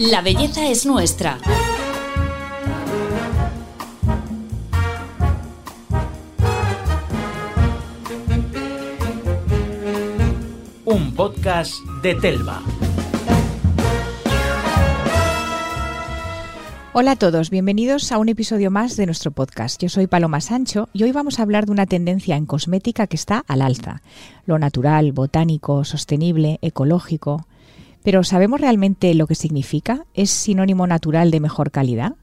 La belleza es nuestra. Un podcast de Telva. Hola a todos, bienvenidos a un episodio más de nuestro podcast. Yo soy Paloma Sancho y hoy vamos a hablar de una tendencia en cosmética que está al alza. Lo natural, botánico, sostenible, ecológico. Pero ¿sabemos realmente lo que significa? ¿Es sinónimo natural de mejor calidad?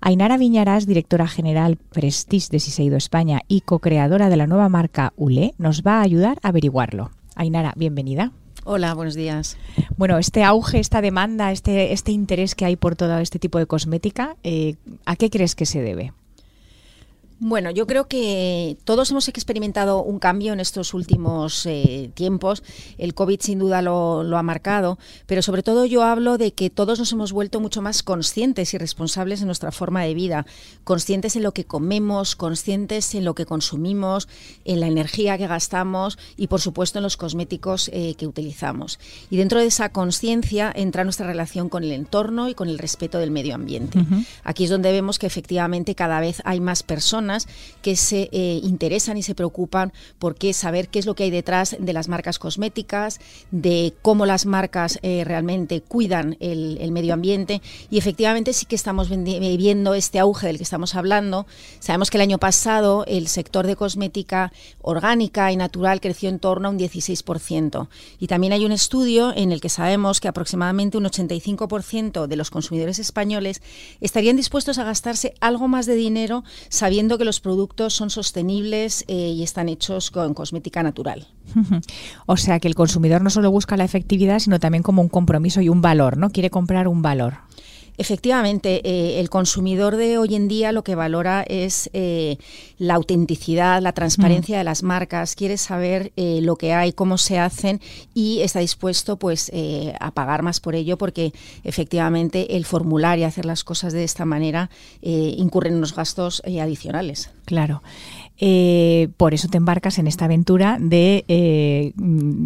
Ainara Viñarás, directora general Prestige de Siseido España y co-creadora de la nueva marca ULE, nos va a ayudar a averiguarlo. Ainara, bienvenida. Hola, buenos días. Bueno, este auge, esta demanda, este, este interés que hay por todo este tipo de cosmética, eh, ¿a qué crees que se debe? Bueno, yo creo que todos hemos experimentado un cambio en estos últimos eh, tiempos. El COVID sin duda lo, ha marcado, pero sobre todo yo hablo de que todos nos hemos vuelto mucho más conscientes y responsables en nuestra forma de vida, conscientes en lo que comemos, conscientes en lo que consumimos, en la energía que gastamos y por supuesto en los cosméticos eh, que utilizamos. Y dentro de esa conciencia entra nuestra relación con el entorno y con el respeto del medio ambiente. Aquí es donde vemos que efectivamente cada vez hay más personas que se eh, interesan y se preocupan por qué saber qué es lo que hay detrás de las marcas cosméticas, de cómo las marcas eh, realmente cuidan el, medio ambiente y efectivamente sí que estamos viendo este auge del que estamos hablando. Sabemos que el año pasado el sector de cosmética orgánica y natural creció en torno a un 16% y también hay un estudio en el que sabemos que aproximadamente un 85% de los consumidores españoles estarían dispuestos a gastarse algo más de dinero sabiendo que los productos son sostenibles eh, y están hechos con cosmética natural. o sea que el consumidor no solo busca la efectividad, sino también como un compromiso y un valor, ¿no? Quiere comprar un valor. Efectivamente, eh, el consumidor de hoy en día lo que valora es eh, la autenticidad, la transparencia de las marcas, quiere saber eh, lo que hay, cómo se hacen y está dispuesto pues a pagar más por ello porque efectivamente el formular y hacer las cosas de esta manera incurren en unos gastos adicionales. Claro. por eso te embarcas en esta aventura de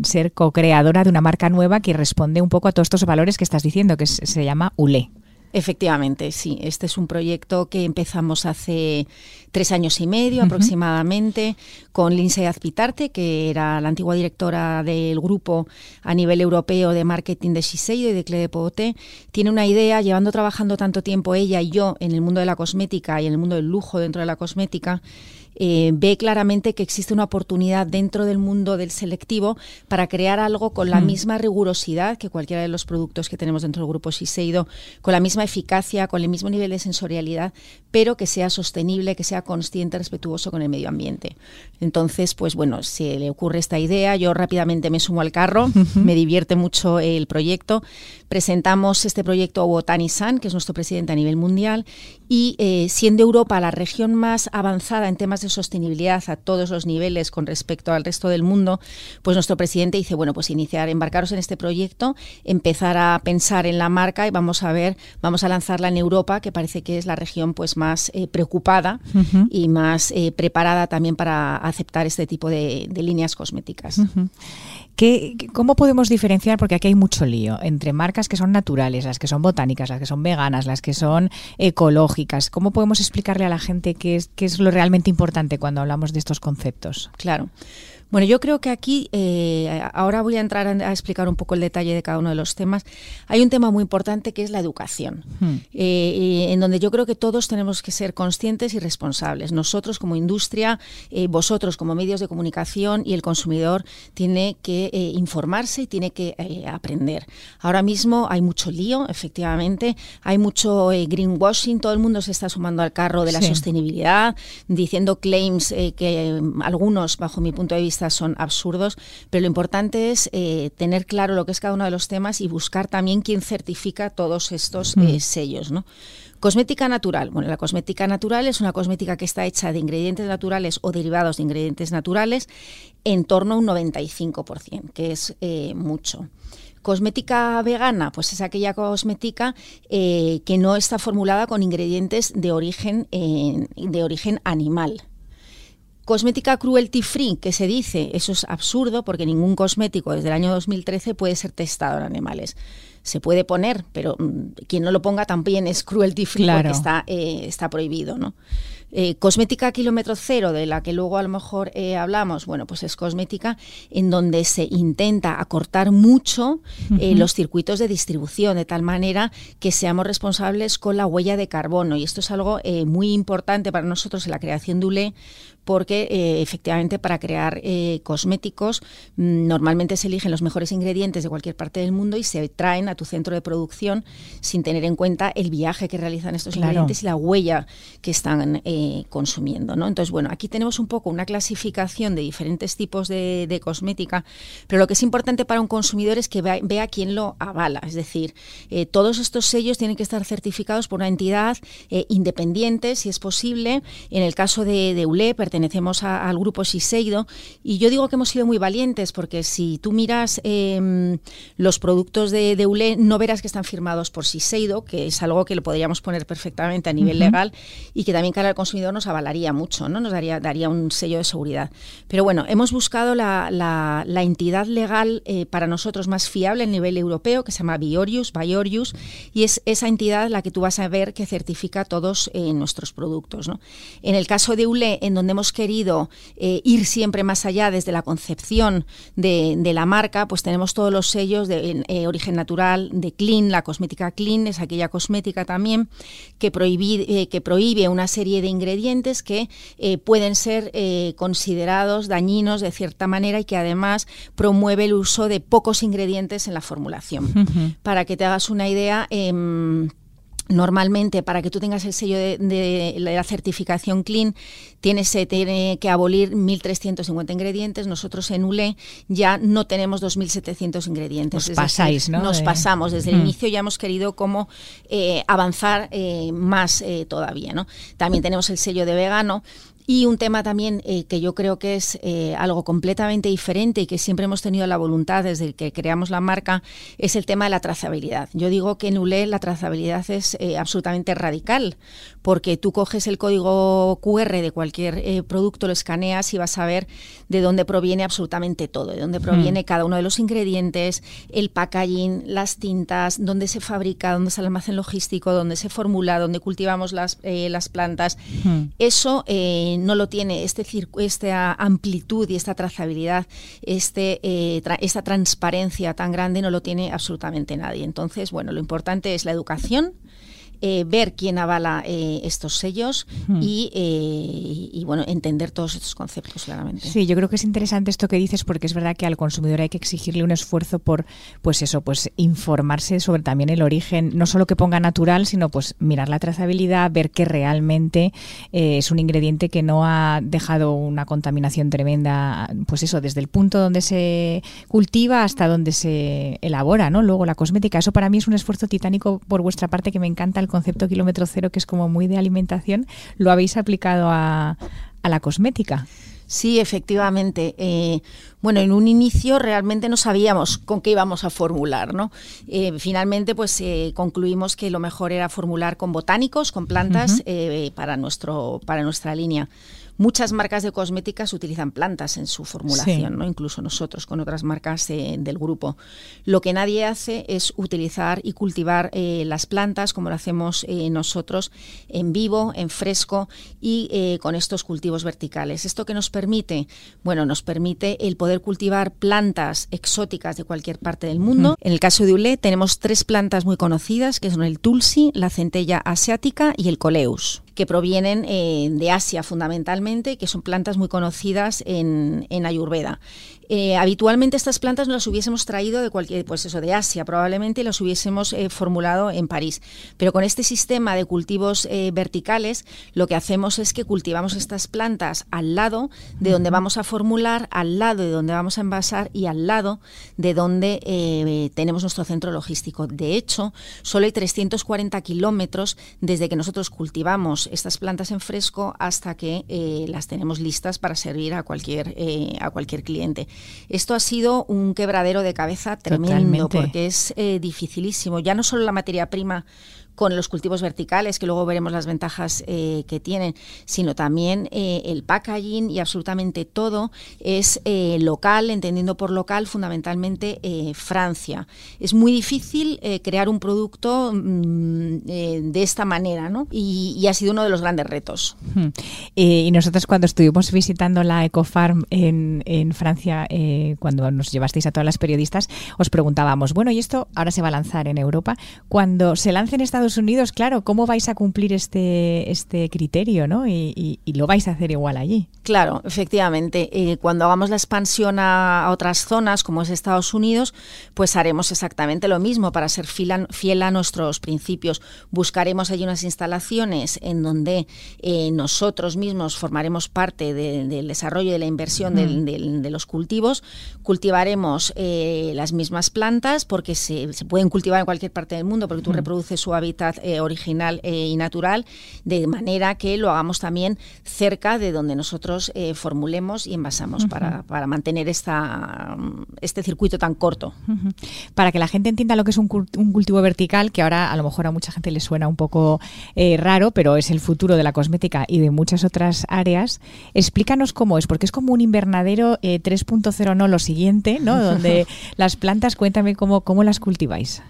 ser co-creadora de una marca nueva que responde un poco a todos estos valores que estás diciendo, que se llama ULE. Efectivamente, sí. Este es un proyecto que empezamos hace tres años y medio aproximadamente con Lindsay Azpitarte, que era la antigua directora del grupo a nivel europeo de marketing de Shiseido y de Clé de Poté. Tiene una idea, llevando trabajando tanto tiempo ella y yo en el mundo de la cosmética y en el mundo del lujo dentro de la cosmética, eh, ve claramente que existe una oportunidad dentro del mundo del selectivo para crear algo con la misma rigurosidad que cualquiera de los productos que tenemos dentro del grupo Shiseido, con la misma eficacia, con el mismo nivel de sensorialidad, pero que sea sostenible, que sea consciente, respetuoso con el medio ambiente. Entonces, pues bueno, se le ocurre esta idea, yo rápidamente me sumo al carro, me divierte mucho el proyecto. Presentamos este proyecto a Botani San, que es nuestro presidente a nivel mundial, y eh, siendo Europa la región más avanzada en temas de sostenibilidad a todos los niveles con respecto al resto del mundo, pues nuestro presidente dice, bueno, pues iniciar, embarcaros en este proyecto, empezar a pensar en la marca y vamos a ver, vamos a lanzarla en Europa, que parece que es la región pues más eh, preocupada y más eh, preparada también para aceptar este tipo de, líneas cosméticas. ¿Qué, ¿Cómo podemos diferenciar? Porque aquí hay mucho lío entre marcas que son naturales, las que son botánicas, las que son veganas, las que son ecológicas. ¿Cómo podemos explicarle a la gente qué es, qué es lo realmente importante cuando hablamos de estos conceptos? Claro. Bueno, yo creo que aquí, eh, ahora voy a entrar a, explicar un poco el detalle de cada uno de los temas. Hay un tema muy importante que es la educación, hmm. eh, en donde yo creo que todos tenemos que ser conscientes y responsables. Nosotros como industria, eh, vosotros como medios de comunicación y el consumidor tiene que informarse y tiene que aprender. Ahora mismo hay mucho lío, efectivamente, hay mucho greenwashing, todo el mundo se está sumando al carro de la sostenibilidad, diciendo claims que algunos, bajo mi punto de vista, son absurdos, pero lo importante es eh, tener claro lo que es cada uno de los temas y buscar también quién certifica todos estos eh, sellos. ¿no? Cosmética natural. Bueno, la cosmética natural es una cosmética que está hecha de ingredientes naturales o derivados de ingredientes naturales en torno a un 95%, que es eh, mucho. Cosmética vegana, pues es aquella cosmética que no está formulada con ingredientes de origen, de origen animal. Cosmética cruelty free, que se dice, eso es absurdo porque ningún cosmético desde el año 2013 puede ser testado en animales. Se puede poner, pero mm, quien no lo ponga también es cruelty free porque está, eh, está prohibido, ¿no? Eh, cosmética kilómetro cero, de la que luego a lo mejor eh, hablamos, bueno, pues es cosmética en donde se intenta acortar mucho eh, los circuitos de distribución, de tal manera que seamos responsables con la huella de carbono. Y esto es algo muy importante para nosotros en la creación de ULE, porque eh, efectivamente para crear eh, cosméticos mm, normalmente se eligen los mejores ingredientes de cualquier parte del mundo y se traen a tu centro de producción sin tener en cuenta el viaje que realizan estos ingredientes y la huella que están eh, consumiendo. ¿no? Entonces, bueno, aquí tenemos un poco una clasificación de diferentes tipos de, cosmética, pero lo que es importante para un consumidor es que vea, quién lo avala. Es decir, todos estos sellos tienen que estar certificados por una entidad independiente, si es posible. En el caso de, de ULE, pertenecemos al grupo Siseido y yo digo que hemos sido muy valientes porque si tú miras em, los productos de, de, ULE no verás que están firmados por Siseido, que es algo que lo podríamos poner perfectamente a nivel legal y que también cara al consumidor nos avalaría mucho, ¿no? nos daría, daría un sello de seguridad. Pero bueno, hemos buscado la, la, entidad legal eh, para nosotros más fiable a nivel europeo, que se llama Biorius, Biorius, y es esa entidad la que tú vas a ver que certifica todos eh, nuestros productos. ¿no? En el caso de ULE, en donde hemos querido eh, ir siempre más allá desde la concepción de, la marca, pues tenemos todos los sellos de eh, origen natural, de Clean, la cosmética Clean, es aquella cosmética también que, eh, que prohíbe una serie de ingredientes que pueden ser considerados dañinos de cierta manera y que además promueve el uso de pocos ingredientes en la formulación. Para que te hagas una idea, em, Normalmente, para que tú tengas el sello de, la certificación clean, tienes, se tiene que abolir 1.350 ingredientes. Nosotros en ULE ya no tenemos 2.700 ingredientes. Nos pasáis, ¿no? Nos pasamos. Desde el inicio ya hemos querido como eh, avanzar eh, más eh, todavía, ¿no? También tenemos el sello de vegano. Y un tema también eh, que yo creo que es eh, algo completamente diferente y que siempre hemos tenido la voluntad desde que creamos la marca es el tema de la trazabilidad. Yo digo que en ULE la trazabilidad es eh, absolutamente radical porque tú coges el código QR de cualquier producto, lo escaneas y vas a ver de dónde proviene absolutamente todo, de dónde proviene cada uno de los ingredientes, el packaging, las tintas, dónde se fabrica, dónde está el almacén logístico, dónde se formula, dónde cultivamos las, las plantas. Hmm. Eso no lo tiene este esta amplitud y esta trazabilidad, este, eh, esta transparencia tan grande no lo tiene absolutamente nadie. Entonces, bueno, lo importante es la educación eh, ver quién avala eh, estos sellos eh, y, bueno, entender todos estos conceptos claramente. Sí, yo creo que es interesante esto que dices porque es verdad que al consumidor hay que exigirle un esfuerzo por, pues eso, pues informarse sobre también el origen, no solo que ponga natural, sino pues mirar la trazabilidad, ver que realmente es un ingrediente que no ha dejado una contaminación tremenda, pues eso, desde el punto donde se cultiva hasta donde se elabora, ¿no? Luego la cosmética, eso para mí es un esfuerzo titánico por vuestra parte que me encanta el concepto kilómetro cero, que es como muy de alimentación, lo habéis aplicado a, la cosmética. Sí, efectivamente. Eh, bueno, en un inicio realmente no sabíamos con qué íbamos a formular, ¿no? Eh, finalmente, pues eh, concluimos que lo mejor era formular con botánicos, con plantas para nuestro para nuestra línea. Muchas marcas de cosméticas utilizan plantas en su formulación, ¿no? incluso nosotros con otras marcas del grupo. Lo que nadie hace es utilizar y cultivar eh, las plantas como lo hacemos eh, nosotros en vivo, en fresco y eh, con estos cultivos verticales. ¿Esto que nos permite? Bueno, nos permite el poder cultivar plantas exóticas de cualquier parte del mundo. En el caso de Ule tenemos tres plantas muy conocidas que son el tulsi, la centella asiática y el coleus que provienen eh, de Asia fundamentalmente, que son plantas muy conocidas en, en Ayurveda. Eh, habitualmente estas plantas no las hubiésemos traído de cualquier, pues eso, de Asia, probablemente las hubiésemos eh, formulado en París. Pero con este sistema de cultivos verticales, lo que hacemos es que cultivamos estas plantas al lado de donde vamos a formular, al lado de donde vamos a envasar y al lado de donde tenemos nuestro centro logístico. De hecho, solo hay 340 kilómetros desde que nosotros cultivamos estas plantas en fresco hasta que eh, las tenemos listas para servir a cualquier, eh, a cualquier cliente. Esto ha sido un quebradero de cabeza tremendo porque es eh, dificilísimo. Ya no solo la materia prima con los cultivos verticales, que luego veremos las ventajas eh, que tienen, sino también eh, el packaging y absolutamente todo es eh, local, entendiendo por local fundamentalmente Francia. Es muy difícil crear un producto mm, de esta manera, ¿no? Y, ha sido uno de los grandes retos. y nosotros cuando estuvimos visitando la Ecofarm en, en Francia, cuando nos llevasteis a todas las periodistas, os preguntábamos, bueno, y esto ahora se va a lanzar en Europa, cuando se lance en Estados Unidos, claro, ¿cómo vais a cumplir este, este criterio, ¿no? Y, lo vais a hacer igual allí. Claro, efectivamente. Eh, cuando hagamos la expansión a, otras zonas, como es Estados Unidos, pues haremos exactamente lo mismo para ser fiel a, nuestros principios. Buscaremos allí unas instalaciones en donde eh, nosotros mismos formaremos parte del desarrollo y de la inversión de los cultivos. Cultivaremos eh, las mismas plantas porque se, se, pueden cultivar en cualquier parte del mundo porque tú reproduces su hábitat eh, original eh, y natural, de manera que lo hagamos también cerca de donde nosotros eh, formulemos y envasamos para, para, mantener esta, este circuito tan corto. Para que la gente entienda lo que es un, cultivo vertical, que ahora a lo mejor a mucha gente le suena un poco raro, pero es el futuro de la cosmética y de muchas otras áreas, explícanos cómo es, porque es como un invernadero 3.0, no lo siguiente, ¿no? donde las plantas, cuéntame cómo, cómo las cultiváis.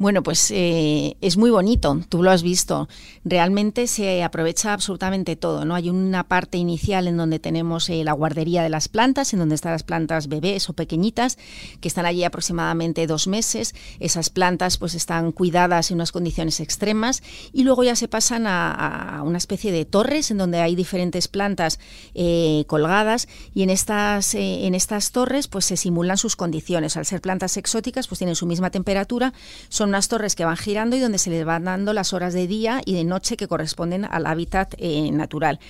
Bueno, pues eh, es muy bonito, tú lo has visto. Realmente se aprovecha absolutamente todo, ¿no? Hay una parte inicial en donde tenemos eh, la guardería de las plantas, en donde están las plantas bebés o pequeñitas, que están allí aproximadamente dos meses. Esas plantas pues están cuidadas en unas condiciones extremas y luego ya se pasan a, una especie de torres en donde hay diferentes plantas eh, colgadas y en estas, en estas torres pues se simulan sus condiciones. Al ser plantas exóticas pues tienen su misma temperatura, son unas torres que van girando y donde se les van dando las horas de día y de noche que corresponden al hábitat eh, natural.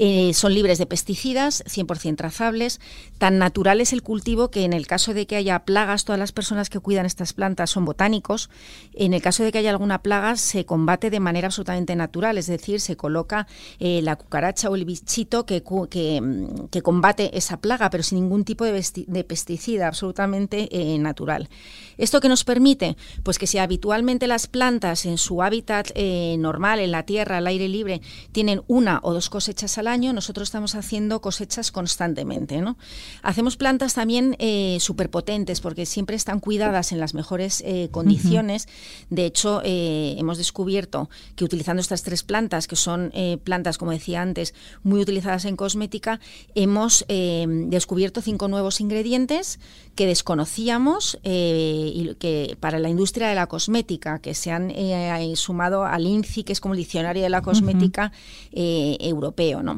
Eh, son libres de pesticidas, 100% trazables. Tan natural es el cultivo que en el caso de que haya plagas, todas las personas que cuidan estas plantas son botánicos. En el caso de que haya alguna plaga, se combate de manera absolutamente natural, es decir, se coloca eh, la cucaracha o el bichito que, que, combate esa plaga, pero sin ningún tipo de, pesticida, absolutamente natural. ¿Esto que nos permite? Pues que si habitualmente las plantas en su hábitat eh, normal, en la tierra, al aire libre, tienen una o dos cosechas al año, nosotros estamos haciendo cosechas constantemente. ¿no? Hacemos plantas también eh, superpotentes porque siempre están cuidadas en las mejores eh, condiciones. De hecho, eh, hemos descubierto que utilizando estas tres plantas, que son plantas, como decía antes, muy utilizadas en cosmética, hemos descubierto cinco nuevos ingredientes que desconocíamos y que para la industria de la cosmética, que se han sumado al INCI, que es como el diccionario de la cosmética europeo, ¿no?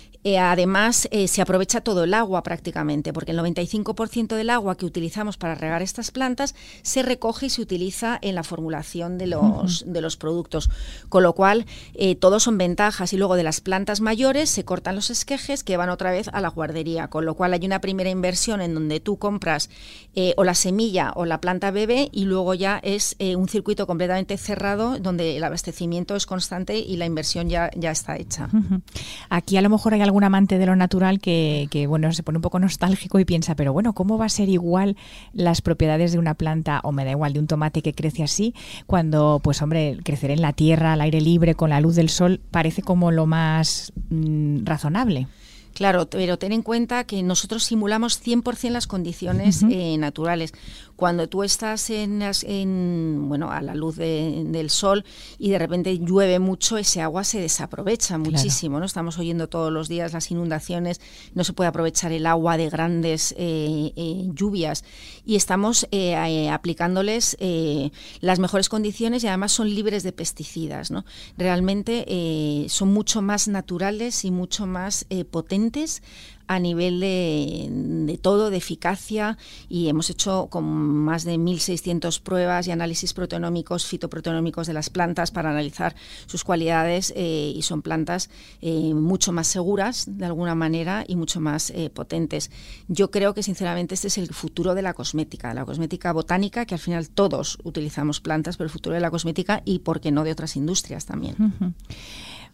Eh, además, eh, se aprovecha todo el agua prácticamente, porque el 95% del agua que utilizamos para regar estas plantas se recoge y se utiliza en la formulación de los, de los productos. Con lo cual, eh, todos son ventajas. Y luego de las plantas mayores se cortan los esquejes que van otra vez a la guardería. Con lo cual, hay una primera inversión en donde tú compras o la semilla o la planta bebé y luego ya es un circuito completamente cerrado donde el abastecimiento es constante y la inversión ya, ya está hecha. Aquí a lo mejor hay algún amante de lo natural que, bueno, se pone un poco nostálgico y piensa, pero bueno, ¿cómo va a ser igual las propiedades de una planta, o me da igual, de un tomate que crece así, cuando, pues hombre, crecer en la tierra, al aire libre, con la luz del sol, parece como lo más mm, razonable? Claro, pero ten en cuenta que nosotros simulamos 100% las condiciones eh, naturales cuando tú estás en, en bueno, a la luz del sol y de repente llueve mucho, ese agua se desaprovecha muchísimo. ¿no? Estamos oyendo todos los días las inundaciones, no se puede aprovechar el agua de grandes eh, eh, lluvias y estamos eh, aplicándoles las mejores condiciones y además son libres de pesticidas. ¿no? Realmente son mucho más naturales y mucho más potentes a nivel de, todo, de eficacia, y hemos hecho con más de 1.600 pruebas y análisis proteonómicos, fitoproteonómicos de las plantas para analizar sus cualidades eh, y son plantas eh, mucho más seguras de alguna manera y mucho más eh, potentes. Yo creo que sinceramente este es el futuro de la cosmética, la cosmética botánica, que al final todos utilizamos plantas, pero el futuro de la cosmética y, por qué no, de otras industrias también.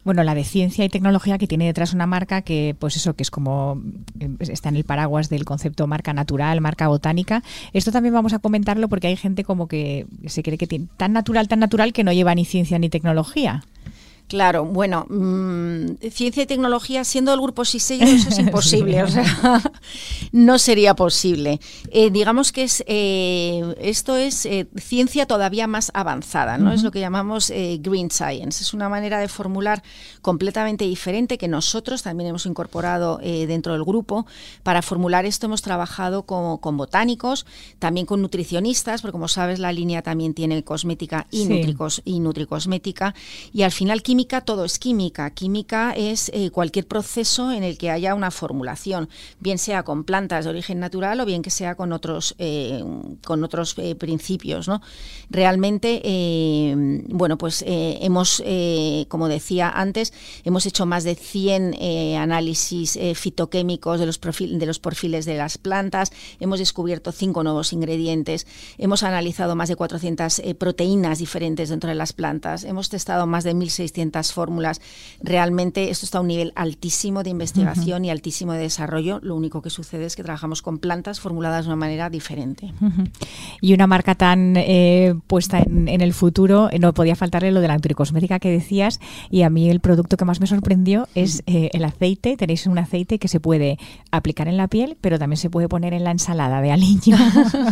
Bueno, la de ciencia y tecnología que tiene detrás una marca que, pues eso, que es como eh, está en el paraguas del concepto marca natural, marca botánica. Esto también vamos a comentarlo porque hay gente como que se cree que tiene tan natural, tan natural que no lleva ni ciencia ni tecnología. Claro, bueno, mm, ciencia y tecnología, siendo el grupo SISEIO, eso es imposible, o sea, no sería posible. Eh, digamos que es eh, esto es eh, ciencia todavía más avanzada, ¿no? Es lo que llamamos Green Science. Es una manera de formular completamente diferente que nosotros también hemos incorporado dentro del grupo. Para formular esto hemos trabajado con, con, botánicos, también con nutricionistas, porque como sabes la línea también tiene cosmética y, nutricos, y nutricosmética, y al final química todo es química. Química es eh, cualquier proceso en el que haya una formulación, bien sea con plantas de origen natural o bien que sea con otros, eh, con otros eh, principios. Realmente, bueno, pues hemos, como decía antes, hemos hecho más de 100 análisis fitoquímicos de los, de los perfiles de las plantas, hemos descubierto cinco nuevos ingredientes, hemos analizado más de 400 proteínas diferentes dentro de las plantas, hemos testado más de 1.600 fórmulas. Realmente esto está a un nivel altísimo de investigación y altísimo de desarrollo. Lo único que sucede es que trabajamos con plantas formuladas de una manera diferente. Y una marca tan eh, puesta en, el futuro, eh, no podía faltarle lo de la antricosmética que decías. Y a mí el producto que más me sorprendió es eh, el aceite. Tenéis un aceite que se puede aplicar en la piel, pero también se puede poner en la ensalada de aliño.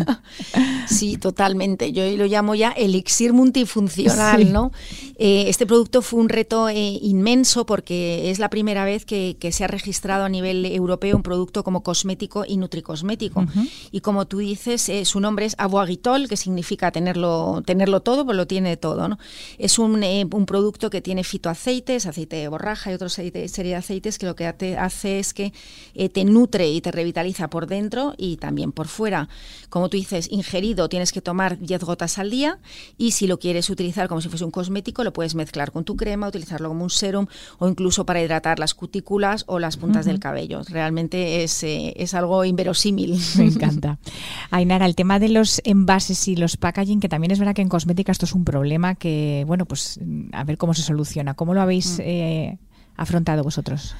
sí, totalmente. Yo lo llamo ya elixir multifuncional, ¿no? este producto fue un reto eh, inmenso porque es la primera vez que, se ha registrado a nivel europeo un producto como cosmético y nutricosmético. Y como tú dices, eh, su nombre es Avoagitol, que significa tenerlo, tenerlo todo, pues lo tiene todo. ¿no? Es un, eh, un, producto que tiene fitoaceites, aceite de borraja y otra serie de aceites que lo que te hace es que te nutre y te revitaliza por dentro y también por fuera. Como tú dices, ingerido tienes que tomar 10 gotas al día y si lo quieres utilizar como si fuese un cosmético, lo puedes mezclar con tu crema, utilizarlo como un serum o incluso para hidratar las cutículas o las puntas del cabello. Realmente es, eh, es algo inverosímil. Me encanta. Ainara, el tema de los envases y los packaging, que también es verdad que en cosmética esto es un problema que, bueno, pues a ver cómo se soluciona. ¿Cómo lo habéis mm. eh, afrontado vosotros?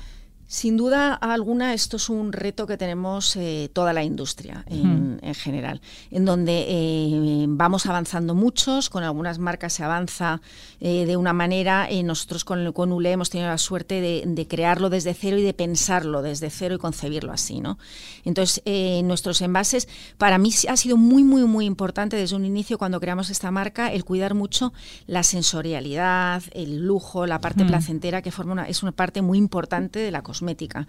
Sin duda alguna, esto es un reto que tenemos eh, toda la industria en, general, en donde eh, vamos avanzando muchos, con algunas marcas se avanza eh, de una manera, nosotros con, con ULE hemos tenido la suerte de, crearlo desde cero y de pensarlo desde cero y concebirlo así. ¿no? Entonces, nuestros envases, para mí ha sido muy, muy, muy importante desde un inicio cuando creamos esta marca, el cuidar mucho la sensorialidad, el lujo, la parte placentera, que forma una, es una parte muy importante de la cosmética cosmética.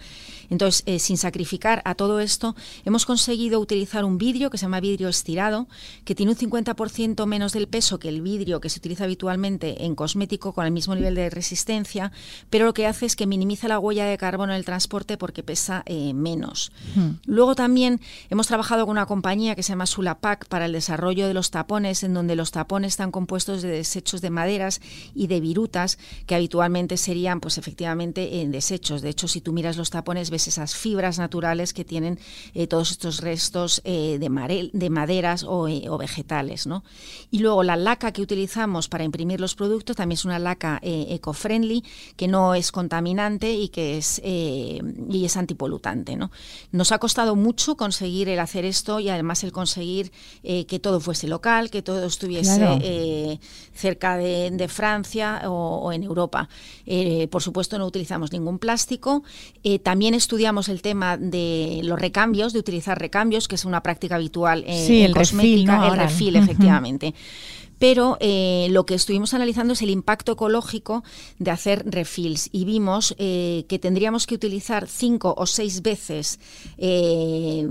Entonces, eh, sin sacrificar a todo esto, hemos conseguido utilizar un vidrio que se llama vidrio estirado, que tiene un 50% menos del peso que el vidrio que se utiliza habitualmente en cosmético con el mismo nivel de resistencia, pero lo que hace es que minimiza la huella de carbono en el transporte porque pesa eh, menos. Luego también hemos trabajado con una compañía que se llama Sulapac para el desarrollo de los tapones, en donde los tapones están compuestos de desechos de maderas y de virutas, que habitualmente serían, pues efectivamente, en desechos. De hecho, si tú miras los tapones ves esas fibras naturales que tienen eh, todos estos restos eh, de, de, maderas eh, o, vegetales. ¿no? Y luego la laca que utilizamos para imprimir los productos también es una laca eco-friendly que no es contaminante y que es, y es antipolutante. ¿no? Nos ha costado mucho conseguir el hacer esto y además el conseguir que todo fuese local, que todo estuviese cerca de, Francia o, o, en Europa. por supuesto no utilizamos ningún plástico eh, también estudiamos el tema de los recambios, de utilizar recambios, que es una práctica habitual en, sí, el cosmética, el refil, efectivamente pero eh, lo que estuvimos analizando es el impacto ecológico de hacer refills y vimos eh, que tendríamos que utilizar cinco o seis veces, eh,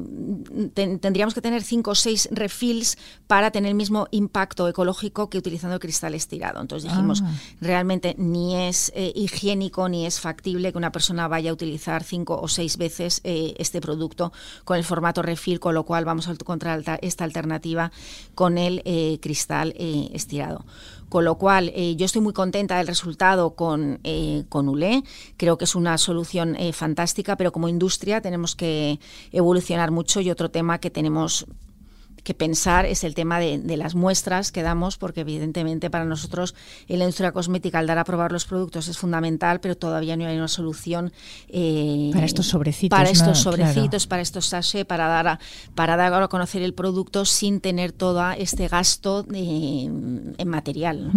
tendríamos que tener cinco o seis refills para tener el mismo impacto ecológico que utilizando el cristal estirado. Entonces dijimos, ah. realmente ni es higiénico ni es factible que una persona vaya a utilizar cinco o seis veces este producto con el formato refill, con lo cual vamos a encontrar esta alternativa con el cristal estirado. Con lo cual, eh, yo estoy muy contenta del resultado con, eh, con ULE. Creo que es una solución eh, fantástica, pero como industria tenemos que evolucionar mucho y otro tema que tenemos que pensar es el tema de, de, las muestras que damos, porque evidentemente para nosotros en la industria cosmética al dar a probar los productos es fundamental, pero todavía no hay una solución eh, para estos sobrecitos. Para estos sobrecitos, para estos sachets, para dar a, para dar a conocer el producto sin tener todo este gasto en material.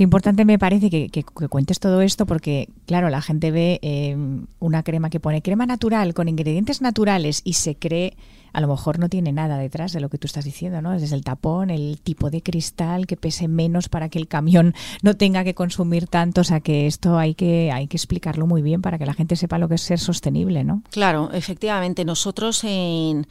Qué importante me parece que, cuentes todo esto porque, claro, la gente ve eh, una crema que pone crema natural con ingredientes naturales y se cree, a lo mejor no tiene nada detrás de lo que tú estás diciendo, ¿no? Desde el tapón, el tipo de cristal que pese menos para que el camión no tenga que consumir tanto, o sea que esto hay que, hay que explicarlo muy bien para que la gente sepa lo que es ser sostenible, ¿no? Claro, efectivamente. Nosotros en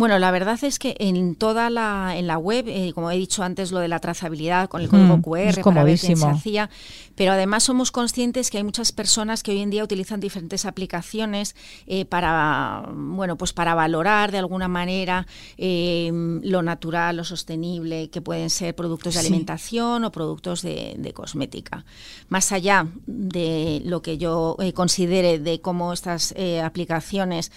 bueno, la verdad es que en toda la, en la web, eh, como he dicho antes, lo de la trazabilidad con el código mm, QR para ver quién se hacía, pero además somos conscientes que hay muchas personas que hoy en día utilizan diferentes aplicaciones eh, para, bueno, pues para valorar de alguna manera eh, lo natural, lo sostenible, que pueden ser productos de alimentación o productos de, de, cosmética. Más allá de lo que yo considere de cómo estas aplicaciones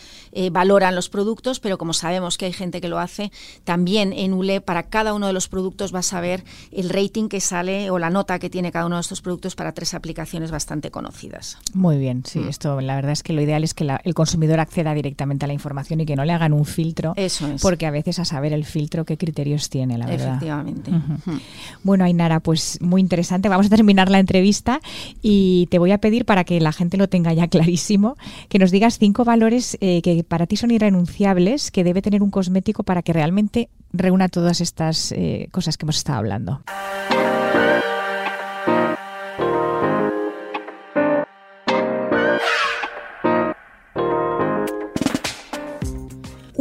valoran los productos, pero como sabemos que hay gente que lo hace, también en ULE para cada uno de los productos vas a ver el rating que sale o la nota que tiene cada uno de estos productos para tres aplicaciones bastante conocidas. Muy bien, sí, mm. esto la verdad es que lo ideal es que el consumidor acceda directamente a la información y que no le hagan un filtro, Eso es. porque a veces a saber el filtro qué criterios tiene, la verdad. Efectivamente. Mm. Bueno, Ainara, pues muy interesante. Vamos a terminar la entrevista y te voy a pedir para que la gente lo tenga ya clarísimo, que nos digas cinco valores eh, que para ti son irrenunciables que debe tener un cosmético para que realmente reúna todas estas eh, cosas que hemos estado hablando.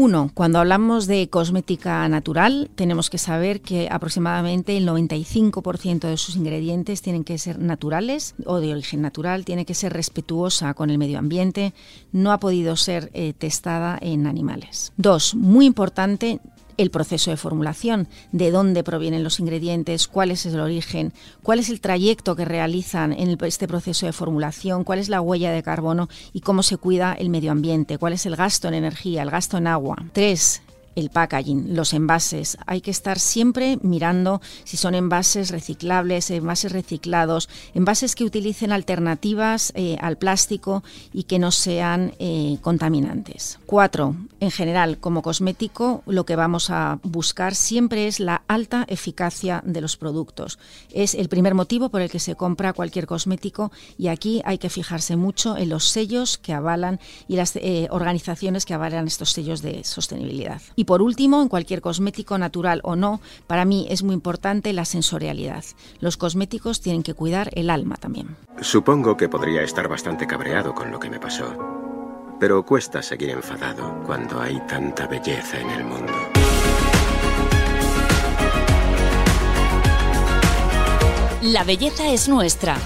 Uno, cuando hablamos de cosmética natural, tenemos que saber que aproximadamente el 95% de sus ingredientes tienen que ser naturales o de origen natural, tiene que ser respetuosa con el medio ambiente, no ha podido ser eh, testada en animales. Dos, muy importante, el proceso de formulación, de dónde provienen los ingredientes, cuál es el origen, cuál es el trayecto que realizan en este proceso de formulación, cuál es la huella de carbono y cómo se cuida el medio ambiente, cuál es el gasto en energía, el gasto en agua. Tres, el packaging, los envases. Hay que estar siempre mirando si son envases reciclables, envases reciclados, envases que utilicen alternativas eh, al plástico y que no sean eh, contaminantes. Cuatro, en general, como cosmético, lo que vamos a buscar siempre es la alta eficacia de los productos. Es el primer motivo por el que se compra cualquier cosmético y aquí hay que fijarse mucho en los sellos que avalan y las eh, organizaciones que avalan estos sellos de sostenibilidad. Por último, en cualquier cosmético natural o no, para mí es muy importante la sensorialidad. Los cosméticos tienen que cuidar el alma también. Supongo que podría estar bastante cabreado con lo que me pasó. Pero cuesta seguir enfadado cuando hay tanta belleza en el mundo. La belleza es nuestra.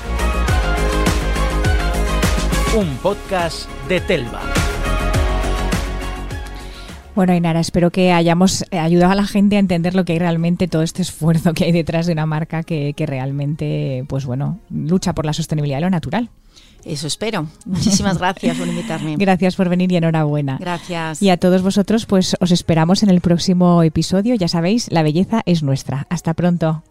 Un podcast de Telva. Bueno, Inara, espero que hayamos eh, ayudado a la gente a entender lo que hay realmente, todo este esfuerzo que hay detrás de una marca que, realmente, pues bueno, lucha por la sostenibilidad de lo natural. Eso espero. Muchísimas gracias por invitarme. Gracias por venir y enhorabuena. Gracias. Y a todos vosotros, pues os esperamos en el próximo episodio. Ya sabéis, la belleza es nuestra. Hasta pronto.